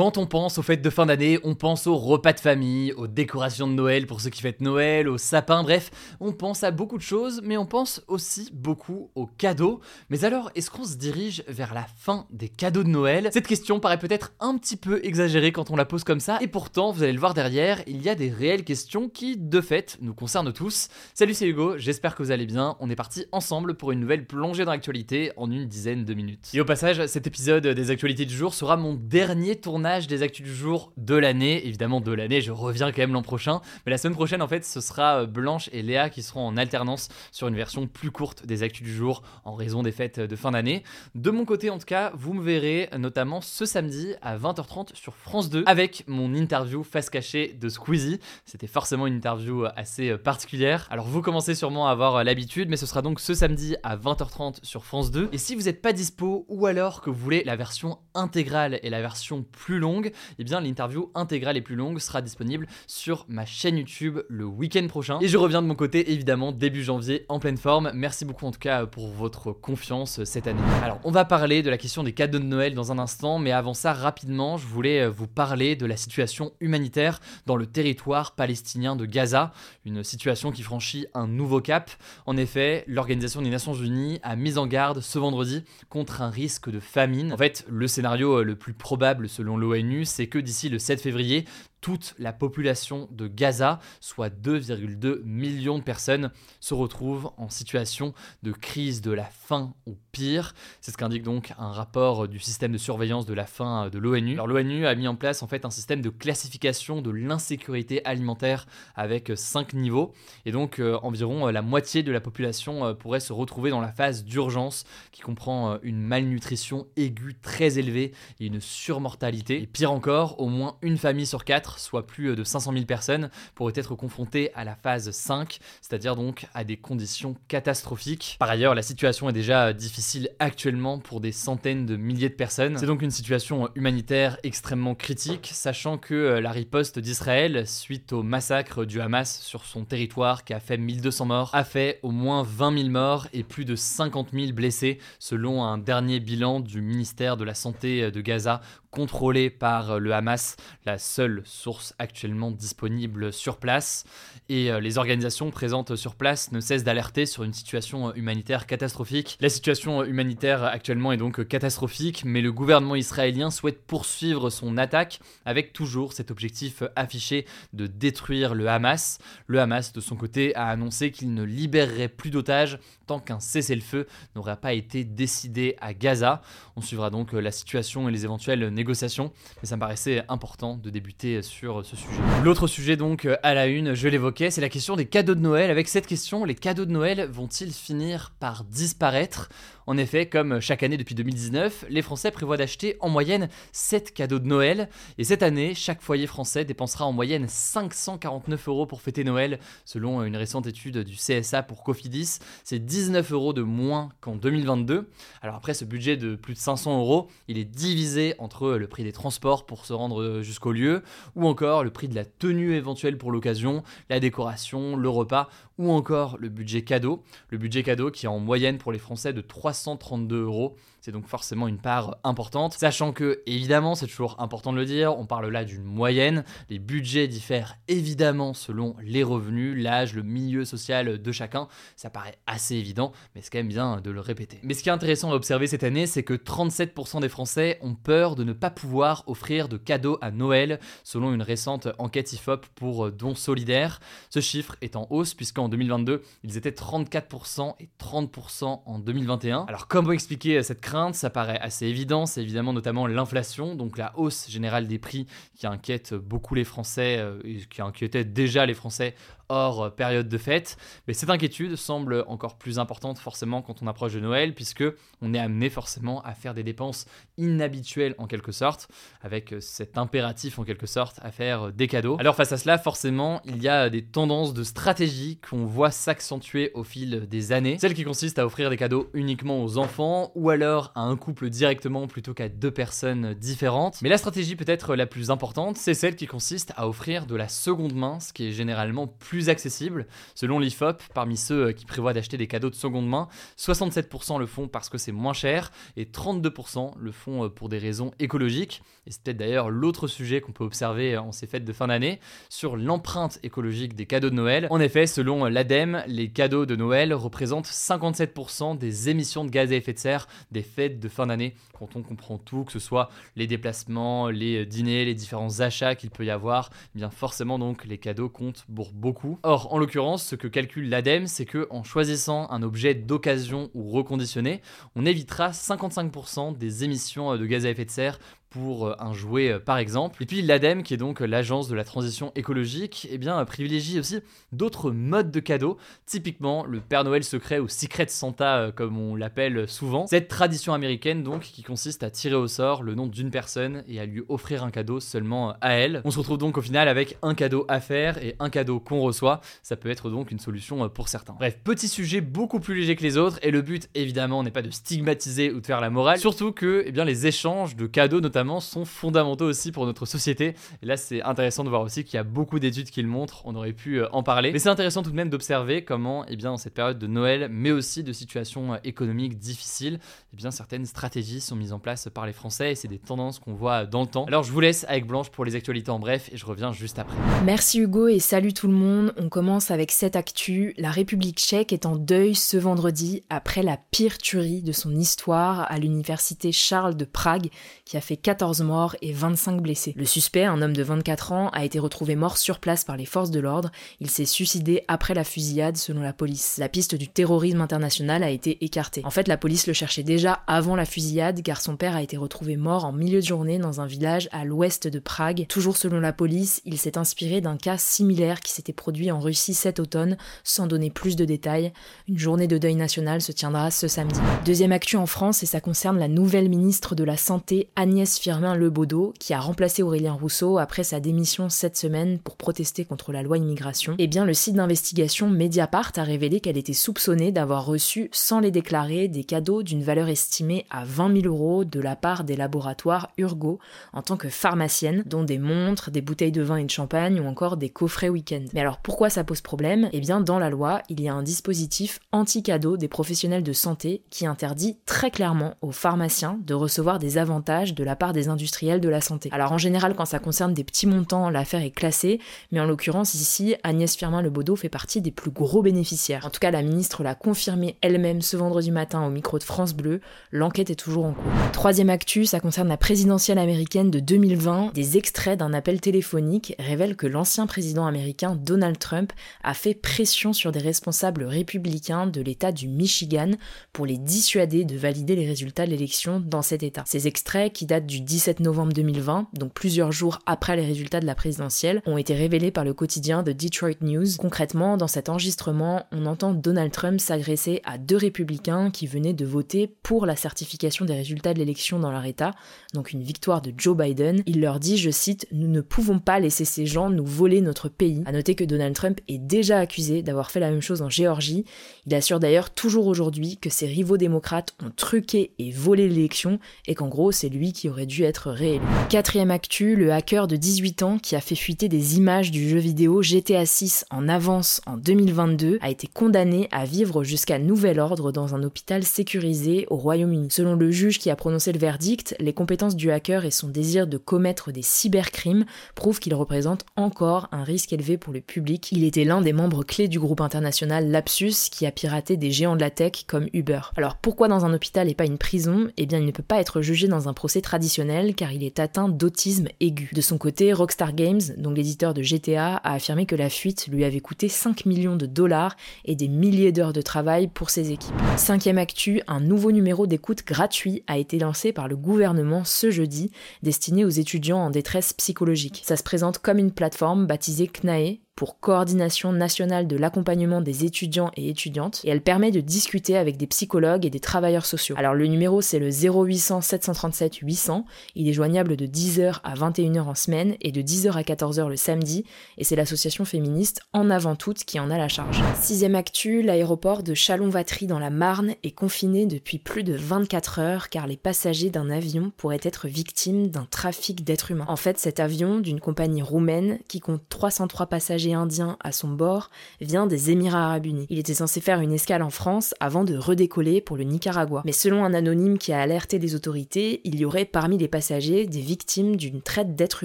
Quand on pense aux fêtes de fin d'année, on pense aux repas de famille, aux décorations de Noël pour ceux qui fêtent Noël, aux sapins, bref, on pense à beaucoup de choses, mais on pense aussi beaucoup aux cadeaux. Mais alors, est-ce qu'on se dirige vers la fin des cadeaux de Noël? Cette question paraît peut-être un petit peu exagérée quand on la pose comme ça, et pourtant, vous allez le voir derrière, il y a des réelles questions qui, de fait, nous concernent tous. Salut, c'est Hugo, j'espère que vous allez bien. On est parti ensemble pour une nouvelle plongée dans l'actualité en une dizaine de minutes. Et au passage, cet épisode des actualités du jour sera mon dernier tournage des actus du jour de l'année. Évidemment, de l'année, je reviens quand même l'an prochain. Mais la semaine prochaine, en fait, ce sera euh, Blanche et Léa qui seront en alternance sur une version plus courte des actus du jour en raison des fêtes de fin d'année. De mon côté, en tout cas, vous me verrez notamment ce samedi à 20h30 sur France 2 avec mon interview face cachée de Squeezie. C'était forcément une interview assez particulière. Alors, vous commencez sûrement à avoir l'habitude, mais ce sera donc ce samedi à 20h30 sur France 2. Et si vous n'êtes pas dispo ou alors que vous voulez la version intégrale et la version plus longue, et eh bien l'interview intégrale et plus longue sera disponible sur ma chaîne YouTube le week-end prochain. Et je reviens de mon côté évidemment début janvier en pleine forme. Merci beaucoup en tout cas pour votre confiance cette année. Alors on va parler de la question des cadeaux de Noël dans un instant, mais avant ça rapidement je voulais vous parler de la situation humanitaire dans le territoire palestinien de Gaza, une situation qui franchit un nouveau cap. En effet, l'Organisation des Nations Unies a mis en garde ce vendredi contre un risque de famine. En fait, le scénario le plus probable selon l'ONU c'est que d'ici le 7 février, toute la population de Gaza, soit 2,2 millions de personnes, se retrouve en situation de crise de la faim ou pire. C'est ce qu'indique donc un rapport du système de surveillance de la faim de l'ONU. Alors l'ONU a mis en place en fait un système de classification de l'insécurité alimentaire avec 5 niveaux et donc euh, environ euh, la moitié de la population euh, pourrait se retrouver dans la phase d'urgence qui comprend une malnutrition aiguë très élevée et une surmortalité. Et pire encore, au moins une famille sur quatre soit plus de 500 000 personnes, pourraient être confrontées à la phase 5, c'est-à-dire donc à des conditions catastrophiques. Par ailleurs, la situation est déjà difficile actuellement pour des centaines de milliers de personnes. C'est donc une situation humanitaire extrêmement critique, sachant que euh, la riposte d'Israël, suite au massacre du Hamas sur son territoire qui a fait 1200 morts, a fait au moins 20 000 morts et plus de 50 000 blessés, selon un dernier bilan du ministère de la Santé de Gaza contrôlé par le Hamas, la seule sources actuellement disponibles sur place. Et euh, les organisations présentes sur place ne cessent d'alerter sur une situation euh, humanitaire catastrophique. La situation euh, humanitaire actuellement est donc catastrophique, mais le gouvernement israélien souhaite poursuivre son attaque avec toujours cet objectif affiché de détruire le Hamas. Le Hamas, de son côté, a annoncé qu'il ne libérerait plus d'otages tant qu'un cessez-le-feu n'aurait pas été décidé à Gaza. On suivra donc la situation et les éventuelles négociations, mais ça me paraissait important de débuter sur ce sujet. L'autre sujet donc euh, à la une, je l'évoquais, c'est la question des cadeaux de Noël. Avec cette question, les cadeaux de Noël vont-ils finir par disparaître? En effet, comme chaque année depuis 2019, les Français prévoient d'acheter en moyenne 7 cadeaux de Noël. Et cette année, chaque foyer français dépensera en moyenne 549 euros pour fêter Noël, selon une récente étude du CSA pour Cofidis. C'est 19 euros de moins qu'en 2022. Alors après, ce budget de plus de 500 euros, il est divisé entre le prix des transports pour se rendre jusqu'au lieu, encore le prix de la tenue éventuelle pour l'occasion, la décoration, le repas, ou encore le budget cadeau. Le budget cadeau qui est en moyenne pour les Français de 332 euros c'est donc forcément une part importante. Sachant que, évidemment, c'est toujours important de le dire, on parle là d'une moyenne. Les budgets diffèrent évidemment selon les revenus, l'âge, le milieu social de chacun. Ça paraît assez évident, mais c'est quand même bien de le répéter. Mais ce qui est intéressant à observer cette année, c'est que 37% des Français ont peur de ne pas pouvoir offrir de cadeaux à Noël, selon une récente enquête IFOP pour dons solidaires. Ce chiffre est en hausse, puisqu'en 2022, ils étaient 34% et 30% en 2021. Alors, comment expliquer cette ça paraît assez évident, c'est évidemment notamment l'inflation, donc la hausse générale des prix qui inquiète beaucoup les Français, euh, qui inquiétait déjà les Français hors période de fête. Mais cette inquiétude semble encore plus importante forcément quand on approche de Noël, puisque on est amené forcément à faire des dépenses inhabituelles en quelque sorte, avec cet impératif en quelque sorte à faire des cadeaux. Alors face à cela, forcément, il y a des tendances de stratégie qu'on voit s'accentuer au fil des années. Celle qui consiste à offrir des cadeaux uniquement aux enfants, ou alors à un couple directement plutôt qu'à deux personnes différentes. Mais la stratégie peut-être la plus importante, c'est celle qui consiste à offrir de la seconde main, ce qui est généralement plus accessible. Selon l'IFOP, parmi ceux qui prévoient d'acheter des cadeaux de seconde main, 67% le font parce que c'est moins cher et 32% le font pour des raisons écologiques. Et c'est peut-être d'ailleurs l'autre sujet qu'on peut observer en ces fêtes de fin d'année sur l'empreinte écologique des cadeaux de Noël. En effet, selon l'ADEME, les cadeaux de Noël représentent 57% des émissions de gaz à effet de serre des fêtes de fin d'année. Quand on comprend tout, que ce soit les déplacements, les dîners, les différents achats qu'il peut y avoir, eh bien forcément donc les cadeaux comptent pour beaucoup. Or, en l'occurrence, ce que calcule l'ADEME, c'est que en choisissant un objet d'occasion ou reconditionné, on évitera 55% des émissions de gaz à effet de serre pour euh, un jouet euh, par exemple. Et puis l'ADEME, qui est donc l'agence de la transition écologique, eh bien, privilégie aussi d'autres modes de cadeaux, typiquement le Père Noël secret ou Secret Santa euh, comme on l'appelle souvent. Cette tradition américaine donc qui consiste à tirer au sort le nom d'une personne et à lui offrir un cadeau seulement à elle. On se retrouve donc au final avec un cadeau à faire et un cadeau qu'on reçoit. Ça peut être donc une solution pour certains. Bref, petit sujet beaucoup plus léger que les autres et le but évidemment n'est pas de stigmatiser ou de faire la morale, surtout que eh bien, les échanges de cadeaux notamment sont fondamentaux aussi pour notre société. Et là, c'est intéressant de voir aussi qu'il y a beaucoup d'études qui le montrent. On aurait pu euh, en parler. Mais c'est intéressant tout de même d'observer comment, eh bien, dans cette période de Noël, mais aussi de situations euh, économiques difficiles, eh bien, certaines stratégies sont mises en place par les Français et c'est des tendances qu'on voit dans le temps. Alors, je vous laisse avec Blanche pour les actualités en bref et je reviens juste après. Merci Hugo et salut tout le monde. On commence avec cette actu. La République tchèque est en deuil ce vendredi après la pire tuerie de son histoire à l'université Charles de Prague qui a fait 14 morts et 25 blessés. Le suspect, un homme de 24 ans, a été retrouvé mort sur place par les forces de l'ordre. Il s'est suicidé après la fusillade selon la police. La piste du terrorisme international a été écartée. En fait, la police le cherchait déjà avant la fusillade car son père a été retrouvé mort en milieu de journée dans un village à l'ouest de Prague. Toujours selon la police, il s'est inspiré d'un cas similaire qui s'était produit en Russie cet automne, sans donner plus de détails. Une journée de deuil national se tiendra ce samedi. Deuxième actu en France et ça concerne la nouvelle ministre de la Santé Agnès Firmin Lebaudot, qui a remplacé Aurélien Rousseau après sa démission cette semaine pour protester contre la loi immigration, eh bien le site d'investigation Mediapart a révélé qu'elle était soupçonnée d'avoir reçu, sans les déclarer, des cadeaux d'une valeur estimée à 20 000 euros de la part des laboratoires Urgo en tant que pharmacienne, dont des montres, des bouteilles de vin et de champagne ou encore des coffrets week-end. Mais alors pourquoi ça pose problème? Eh bien dans la loi, il y a un dispositif anti-cadeau des professionnels de santé qui interdit très clairement aux pharmaciens de recevoir des avantages de la part des industriels de la santé. Alors en général, quand ça concerne des petits montants, l'affaire est classée, mais en l'occurrence ici, Agnès Firmin-Lebaudot fait partie des plus gros bénéficiaires. En tout cas, la ministre l'a confirmé elle-même ce vendredi matin au micro de France Bleu, l'enquête est toujours en cours. Troisième actu, ça concerne la présidentielle américaine de 2020. Des extraits d'un appel téléphonique révèlent que l'ancien président américain Donald Trump a fait pression sur des responsables républicains de l'État du Michigan pour les dissuader de valider les résultats de l'élection dans cet État. Ces extraits, qui datent du 17 novembre 2020, donc plusieurs jours après les résultats de la présidentielle, ont été révélés par le quotidien de Detroit News. Concrètement, dans cet enregistrement, on entend Donald Trump s'agresser à deux républicains qui venaient de voter pour la certification des résultats de l'élection dans leur État, donc une victoire de Joe Biden. Il leur dit, je cite, Nous ne pouvons pas laisser ces gens nous voler notre pays. À noter que Donald Trump est déjà accusé d'avoir fait la même chose en Géorgie. Il assure d'ailleurs toujours aujourd'hui que ses rivaux démocrates ont truqué et volé l'élection et qu'en gros c'est lui qui aurait dû être réélu. Quatrième actu, le hacker de 18 ans qui a fait fuiter des images du jeu vidéo GTA 6 en avance en 2022 a été condamné à vivre jusqu'à nouvel ordre dans un hôpital sécurisé au Royaume-Uni. Selon le juge qui a prononcé le verdict, les compétences du hacker et son désir de commettre des cybercrimes prouvent qu'il représente encore un risque élevé pour le public. Il était l'un des membres clés du groupe international Lapsus qui a piraté des géants de la tech comme Uber. Alors pourquoi dans un hôpital et pas une prison? Eh bien il ne peut pas être jugé dans un procès traditionnel car il est atteint d'autisme aigu. De son côté, Rockstar Games, donc l'éditeur de GTA, a affirmé que la fuite lui avait coûté 5 millions de dollars et des milliers d'heures de travail pour ses équipes. Cinquième actu, un nouveau numéro d'écoute gratuit a été lancé par le gouvernement ce jeudi, destiné aux étudiants en détresse psychologique. Ça se présente comme une plateforme baptisée CNAE pour Coordination nationale de l'accompagnement des étudiants et étudiantes, et elle permet de discuter avec des psychologues et des travailleurs sociaux. Alors le numéro c'est le 0800 737 800, il est joignable de 10h à 21h en semaine et de 10h à 14h le samedi, et c'est l'association féministe En Avant Toutes qui en a la charge. Sixième actu, l'aéroport de Chalon-Vatry dans la Marne est confiné depuis plus de 24 heures car les passagers d'un avion pourraient être victimes d'un trafic d'êtres humains. En fait, cet avion d'une compagnie roumaine qui compte 303 passagers indiens à son bord vient des Émirats arabes unis. Il était censé faire une escale en France avant de redécoller pour le Nicaragua. Mais selon un anonyme qui a alerté les autorités, il y aurait parmi les passagers des victimes d'une traite d'êtres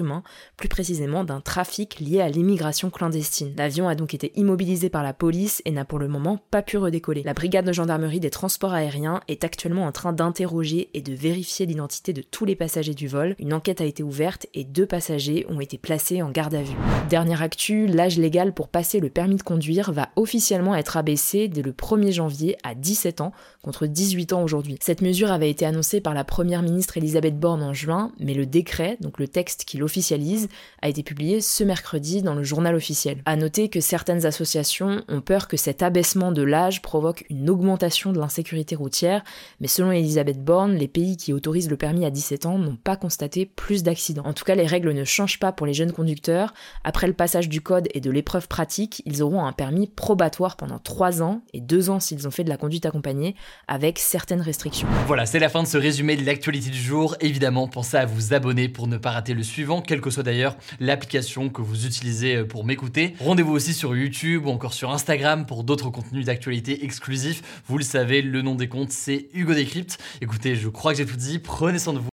humains, plus précisément d'un trafic lié à l'immigration clandestine. L'avion a donc été immobilisé par la police et n'a pour le moment pas pu redécoller. La brigade de gendarmerie des transports aériens est actuellement en train d'interroger et de vérifier l'identité de tous les passagers du vol. Une enquête a été ouverte et deux passagers ont été placés en garde à vue. Dernière actu, l'âge légal pour passer le permis de conduire va officiellement être abaissé dès le 1er janvier à 17 ans contre 18 ans aujourd'hui. Cette mesure avait été annoncée par la première ministre Elisabeth Borne en juin, mais le décret, donc le texte qui l'officialise, a été publié ce mercredi dans le journal officiel. À noter que certaines associations ont peur que cet abaissement de l'âge provoque une augmentation de l'insécurité routière, mais selon Elisabeth Borne, les pays qui autorisent le permis à 17 ans n'ont pas constaté plus d'accidents. En tout cas, les règles ne changent pas pour les jeunes conducteurs. Après le passage du code et de l'épreuve pratique, ils auront un permis probatoire pendant 3 ans et 2 ans s'ils ont fait de la conduite accompagnée, avec certaines restrictions. Voilà, c'est la fin de ce résumé de l'actualité du jour. Évidemment, pensez à vous abonner pour ne pas rater le suivant, quelle que soit d'ailleurs l'application que vous utilisez pour m'écouter. Rendez-vous aussi sur YouTube ou encore sur Instagram pour d'autres contenus d'actualité exclusifs. Vous le savez, le nom des comptes, c'est Hugo Décrypte. Écoutez, je crois que j'ai tout dit. Prenez soin de vous.